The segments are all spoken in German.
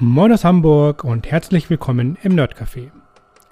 Moin aus Hamburg und herzlich willkommen im Nerdcafé.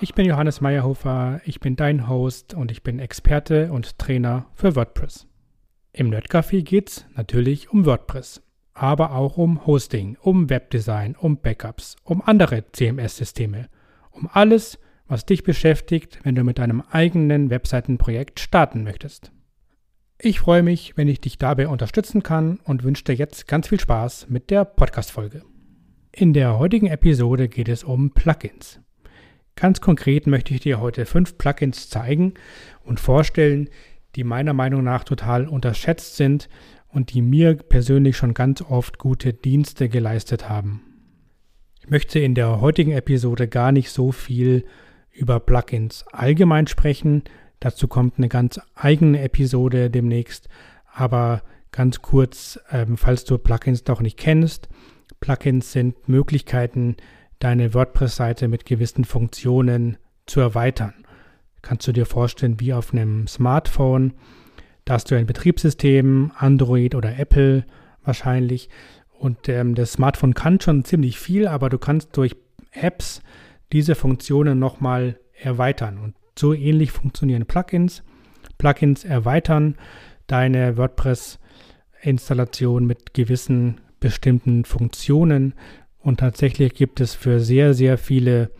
Ich bin Johannes Meyerhofer, ich bin dein Host und ich bin Experte und Trainer für WordPress. Im Nerdcafé geht's natürlich um WordPress, aber auch um Hosting, um Webdesign, um Backups, um andere CMS-Systeme, um alles, was dich beschäftigt, wenn du mit deinem eigenen Webseitenprojekt starten möchtest. Ich freue mich, wenn ich dich dabei unterstützen kann und wünsche dir jetzt ganz viel Spaß mit der Podcast-Folge. In der heutigen Episode geht es um Plugins. Ganz konkret möchte ich dir heute fünf Plugins zeigen und vorstellen, die meiner Meinung nach total unterschätzt sind und die mir persönlich schon ganz oft gute Dienste geleistet haben. Ich möchte in der heutigen Episode gar nicht so viel über Plugins allgemein sprechen. Dazu kommt eine ganz eigene Episode demnächst. Aber ganz kurz, ähm, falls du Plugins noch nicht kennst, Plugins sind Möglichkeiten, deine WordPress-Seite mit gewissen Funktionen zu erweitern. Kannst du dir vorstellen, wie auf einem Smartphone, da hast du ein Betriebssystem, Android oder Apple wahrscheinlich. Und ähm, das Smartphone kann schon ziemlich viel, aber du kannst durch Apps diese Funktionen nochmal erweitern. Und so ähnlich funktionieren Plugins. Plugins erweitern deine WordPress-Installation mit gewissen bestimmten Funktionen. Und tatsächlich gibt es für sehr, sehr viele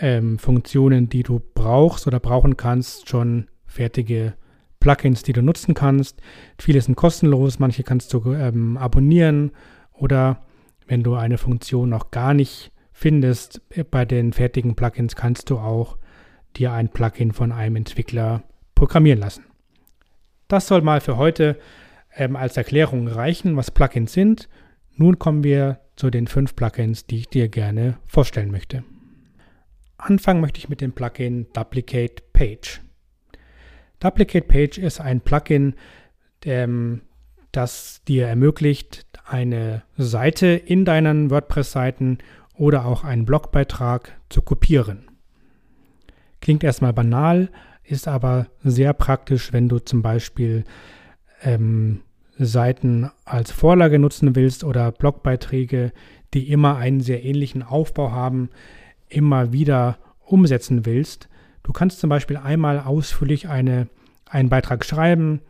ähm, Funktionen, die du brauchst oder brauchen kannst, schon fertige Plugins, die du nutzen kannst. Viele sind kostenlos, manche kannst du ähm, abonnieren oder wenn du eine Funktion noch gar nicht findest, äh, bei den fertigen Plugins kannst du auch dir ein Plugin von einem Entwickler programmieren lassen. Das soll mal für heute ähm, als Erklärung reichen, was Plugins sind. Nun kommen wir zu den fünf Plugins, die ich dir gerne vorstellen möchte. Anfangen möchte ich mit dem Plugin Duplicate Page. Duplicate Page ist ein Plugin, ähm, das dir ermöglicht, eine Seite in deinen WordPress-Seiten oder auch einen Blogbeitrag zu kopieren. Klingt erstmal banal, ist aber sehr praktisch, wenn du zum Beispiel ähm, Seiten als Vorlage nutzen willst oder Blogbeiträge, die immer einen sehr ähnlichen Aufbau haben, immer wieder umsetzen willst. Du kannst zum Beispiel einmal ausführlich eine, einen Beitrag schreiben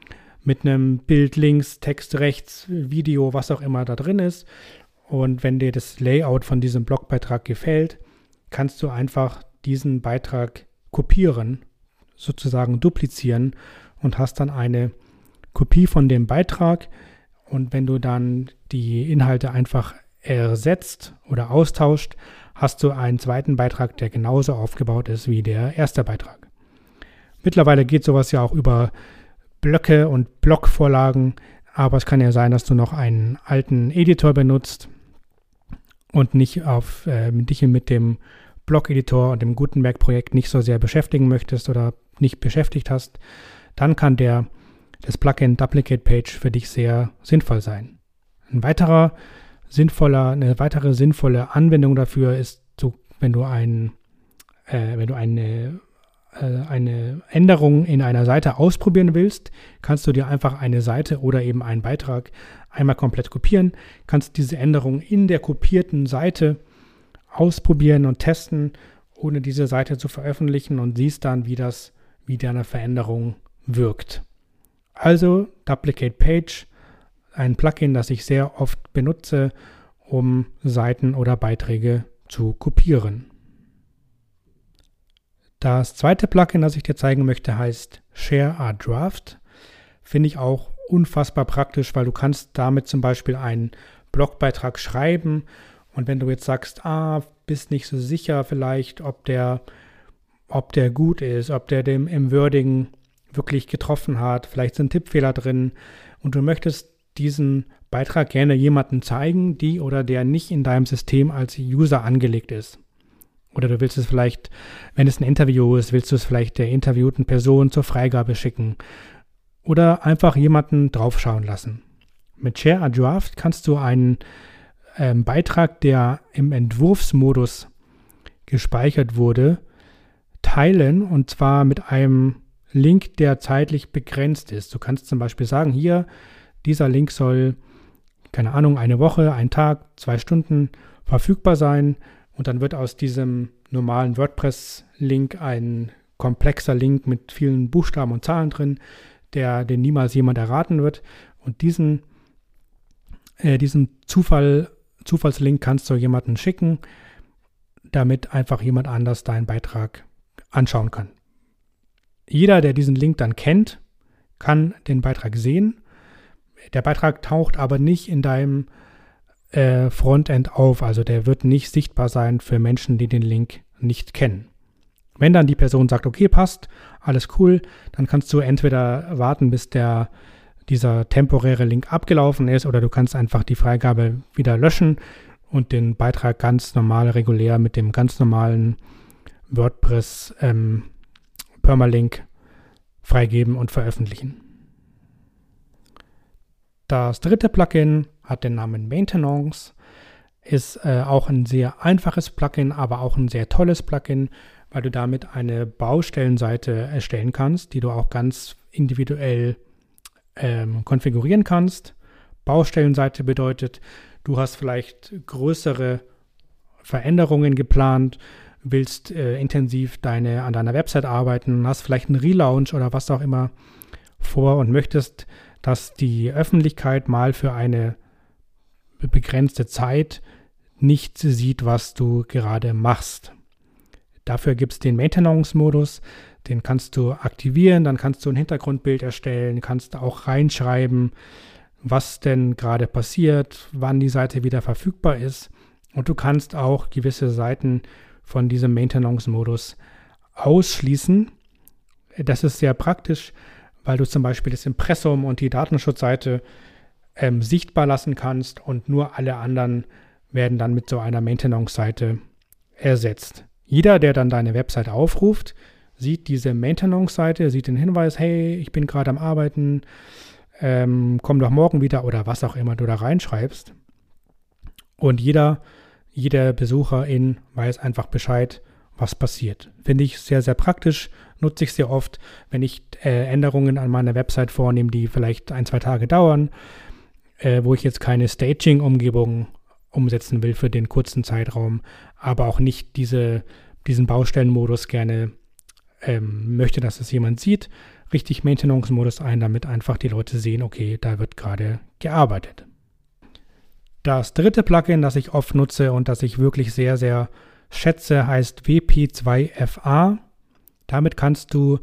mit einem Bild links, Text rechts, Video, was auch immer da drin ist. Und wenn dir das Layout von diesem Blogbeitrag gefällt, kannst du einfach diesen Beitrag kopieren, sozusagen duplizieren und hast dann eine Kopie von dem Beitrag und wenn du dann die Inhalte einfach ersetzt oder austauscht, hast du einen zweiten Beitrag, der genauso aufgebaut ist wie der erste Beitrag. Mittlerweile geht sowas ja auch über Blöcke und Blockvorlagen, aber es kann ja sein, dass du noch einen alten Editor benutzt und nicht auf äh, dich mit dem Blog-Editor und dem Gutenberg-Projekt nicht so sehr beschäftigen möchtest oder nicht beschäftigt hast, dann kann der das Plugin Duplicate Page für dich sehr sinnvoll sein. Ein weiterer sinnvoller, eine weitere sinnvolle Anwendung dafür ist, so, wenn du ein, äh, wenn du eine, äh, eine Änderung in einer Seite ausprobieren willst, kannst du dir einfach eine Seite oder eben einen Beitrag einmal komplett kopieren, kannst diese Änderung in der kopierten Seite ausprobieren und testen, ohne diese Seite zu veröffentlichen und siehst dann, wie das, wie deine Veränderung wirkt. Also Duplicate Page, ein Plugin, das ich sehr oft benutze, um Seiten oder Beiträge zu kopieren. Das zweite Plugin, das ich dir zeigen möchte, heißt Share a Draft. Finde ich auch unfassbar praktisch, weil du kannst damit zum Beispiel einen Blogbeitrag schreiben und wenn du jetzt sagst, ah, bist nicht so sicher vielleicht, ob der, ob der gut ist, ob der dem im Wording wirklich getroffen hat. Vielleicht sind Tippfehler drin und du möchtest diesen Beitrag gerne jemandem zeigen, die oder der nicht in deinem System als User angelegt ist. Oder du willst es vielleicht, wenn es ein Interview ist, willst du es vielleicht der interviewten Person zur Freigabe schicken. Oder einfach jemanden draufschauen lassen. Mit Share a Draft kannst du einen ähm, Beitrag, der im Entwurfsmodus gespeichert wurde, teilen und zwar mit einem Link, der zeitlich begrenzt ist. Du kannst zum Beispiel sagen, hier, dieser Link soll, keine Ahnung, eine Woche, ein Tag, zwei Stunden verfügbar sein und dann wird aus diesem normalen WordPress-Link ein komplexer Link mit vielen Buchstaben und Zahlen drin, der den niemals jemand erraten wird. Und diesen, äh, diesen Zufall, Zufallslink kannst du jemanden schicken, damit einfach jemand anders deinen Beitrag anschauen kann. Jeder, der diesen Link dann kennt, kann den Beitrag sehen. Der Beitrag taucht aber nicht in deinem äh, Frontend auf, also der wird nicht sichtbar sein für Menschen, die den Link nicht kennen. Wenn dann die Person sagt, okay, passt, alles cool, dann kannst du entweder warten, bis der dieser temporäre Link abgelaufen ist oder du kannst einfach die Freigabe wieder löschen und den Beitrag ganz normal, regulär mit dem ganz normalen WordPress ähm, Permalink freigeben und veröffentlichen. Das dritte Plugin hat den Namen Maintenance, ist äh, auch ein sehr einfaches Plugin, aber auch ein sehr tolles Plugin, weil du damit eine Baustellenseite erstellen kannst, die du auch ganz individuell ähm, konfigurieren kannst. Baustellenseite bedeutet, du hast vielleicht größere Veränderungen geplant, willst äh, intensiv deine, an deiner Website arbeiten, hast vielleicht einen Relaunch oder was auch immer vor und möchtest, dass die Öffentlichkeit mal für eine begrenzte Zeit nicht sieht, was du gerade machst. Dafür gibt es den Maintenance-Modus, den kannst du aktivieren, dann kannst du ein Hintergrundbild erstellen, kannst auch reinschreiben, was denn gerade passiert, wann die Seite wieder verfügbar ist. Und du kannst auch gewisse Seiten von diesem Maintenance-Modus ausschließen. Das ist sehr praktisch, weil du zum Beispiel das Impressum und die Datenschutzseite ähm, sichtbar lassen kannst und nur alle anderen werden dann mit so einer Maintenance-Seite ersetzt. Jeder, der dann deine Website aufruft, sieht diese Maintenance-Seite, sieht den Hinweis, hey, ich bin gerade am Arbeiten, ähm, komm doch morgen wieder oder was auch immer du da reinschreibst. Und jeder, jeder Besucherin weiß einfach Bescheid, was passiert. Finde ich sehr, sehr praktisch, nutze ich sehr oft, wenn ich äh, Änderungen an meiner Website vornehme, die vielleicht ein, zwei Tage dauern, äh, wo ich jetzt keine Staging-Umgebung umsetzen will für den kurzen Zeitraum, aber auch nicht diese, diesen Baustellenmodus gerne ähm, möchte, dass es jemand sieht, richtig Maintenance-Modus ein, damit einfach die Leute sehen, okay, da wird gerade gearbeitet. Das dritte Plugin, das ich oft nutze und das ich wirklich sehr, sehr schätze, heißt WP2FA. Damit kannst du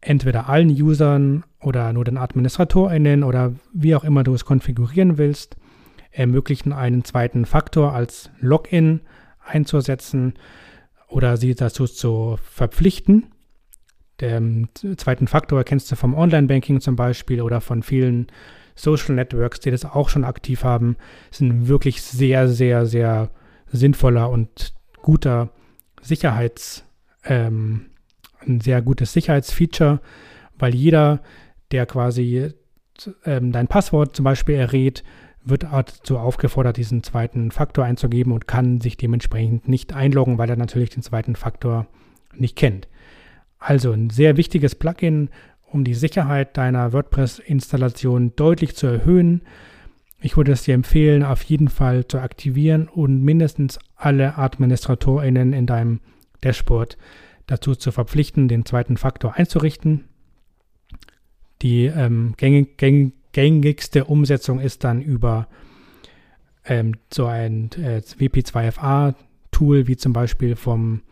entweder allen Usern oder nur den AdministratorInnen oder wie auch immer du es konfigurieren willst, ermöglichen, einen zweiten Faktor als Login einzusetzen oder sie dazu zu verpflichten. Den zweiten Faktor kennst du vom Online-Banking zum Beispiel oder von vielen Social Networks, die das auch schon aktiv haben. Ein wirklich sehr, sehr, sehr sinnvoller und guter Sicherheits, ähm, ein sehr gutes Sicherheitsfeature, weil jeder, der quasi ähm, dein Passwort zum Beispiel errät, wird dazu aufgefordert, diesen zweiten Faktor einzugeben und kann sich dementsprechend nicht einloggen, weil er natürlich den zweiten Faktor nicht kennt. Also ein sehr wichtiges Plugin, um die Sicherheit deiner WordPress-Installation deutlich zu erhöhen. Ich würde es dir empfehlen, auf jeden Fall zu aktivieren und mindestens alle AdministratorInnen in deinem Dashboard dazu zu verpflichten, den zweiten Faktor einzurichten. Die ähm, gängig, gängig, gängigste Umsetzung ist dann über ähm, so ein äh, WP2FA-Tool, wie zum Beispiel vom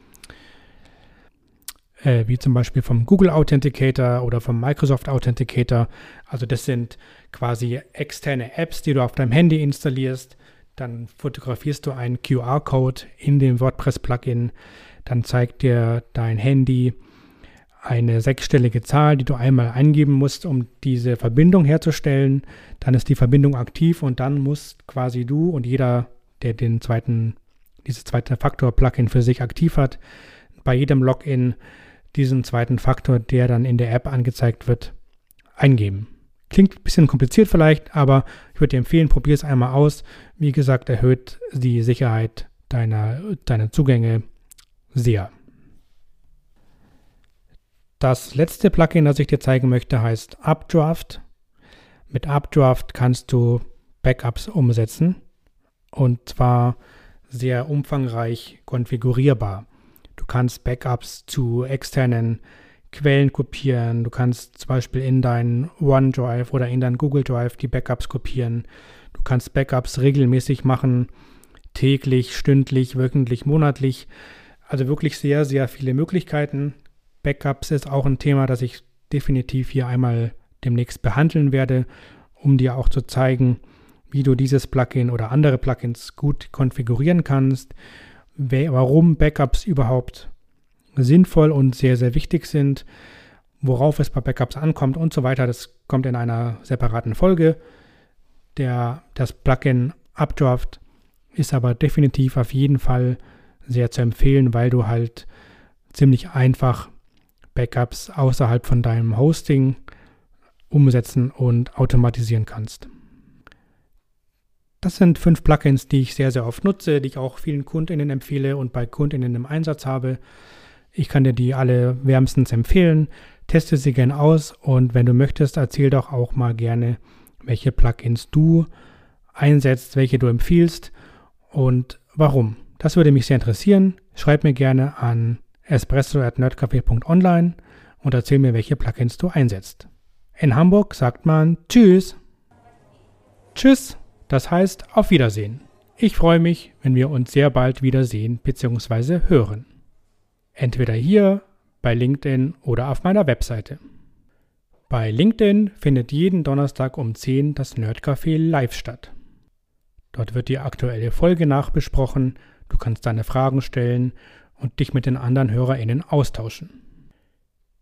äh, wie zum Beispiel vom Google Authenticator oder vom Microsoft Authenticator. Also das sind quasi externe Apps, die du auf deinem Handy installierst. Dann fotografierst du einen QR-Code in dem WordPress-Plugin. Dann zeigt dir dein Handy eine sechsstellige Zahl, die du einmal eingeben musst, um diese Verbindung herzustellen. Dann ist die Verbindung aktiv und dann muss quasi du und jeder, der den zweiten, dieses zweite Faktor-Plugin für sich aktiv hat, bei jedem Login diesen zweiten Faktor, der dann in der App angezeigt wird, eingeben. Klingt ein bisschen kompliziert vielleicht, aber ich würde dir empfehlen, probier es einmal aus. Wie gesagt, erhöht die Sicherheit deiner, deiner Zugänge sehr. Das letzte Plugin, das ich dir zeigen möchte, heißt Updraft. Mit Updraft kannst du Backups umsetzen. Und zwar sehr umfangreich konfigurierbar. Du kannst Backups zu externen Quellen kopieren. Du kannst zum Beispiel in dein OneDrive oder in dein Google Drive die Backups kopieren. Du kannst Backups regelmäßig machen, täglich, stündlich, wöchentlich, monatlich. Also wirklich sehr, sehr viele Möglichkeiten. Backups ist auch ein Thema, das ich definitiv hier einmal demnächst behandeln werde, um dir auch zu zeigen, wie du dieses Plugin oder andere Plugins gut konfigurieren kannst, warum Backups überhaupt sinnvoll und sehr, sehr wichtig sind, worauf es bei Backups ankommt und so weiter. Das kommt in einer separaten Folge. Der, das Plugin Updraft ist aber definitiv auf jeden Fall sehr zu empfehlen, weil du halt ziemlich einfach Backups außerhalb von deinem Hosting umsetzen und automatisieren kannst. Das sind fünf Plugins, die ich sehr, sehr oft nutze, die ich auch vielen Kundinnen empfehle und bei Kundinnen im Einsatz habe. Ich kann dir die alle wärmstens empfehlen. Teste sie gerne aus und wenn du möchtest, erzähl doch auch mal gerne, welche Plugins du einsetzt, welche du empfiehlst und warum. Das würde mich sehr interessieren. Schreib mir gerne an espresso.nerdcafé.online und erzähl mir, welche Plugins du einsetzt. In Hamburg sagt man Tschüss. Tschüss, das heißt auf Wiedersehen. Ich freue mich, wenn wir uns sehr bald wiedersehen bzw. hören. Entweder hier, bei LinkedIn oder auf meiner Webseite. Bei LinkedIn findet jeden Donnerstag um 10 das Nerdcafé live statt. Dort wird die aktuelle Folge nachbesprochen, du kannst deine Fragen stellen und dich mit den anderen HörerInnen austauschen.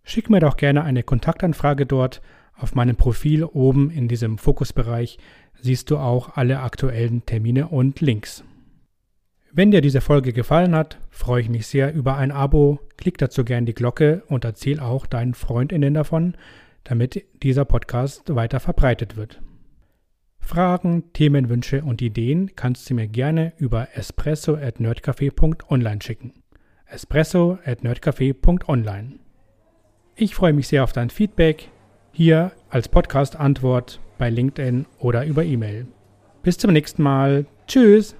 Schick mir doch gerne eine Kontaktanfrage dort. Auf meinem Profil oben in diesem Fokusbereich siehst du auch alle aktuellen Termine und Links. Wenn dir diese Folge gefallen hat, freue ich mich sehr über ein Abo. Klick dazu gerne die Glocke und erzähl auch deinen FreundInnen davon, damit dieser Podcast weiter verbreitet wird. Fragen, Themenwünsche und Ideen kannst du mir gerne über espresso@nerdcafe.online schicken. espresso@nerdcafe.online. Ich freue mich sehr auf dein Feedback hier als Podcast Antwort bei LinkedIn oder über E-Mail. Bis zum nächsten Mal. Tschüss.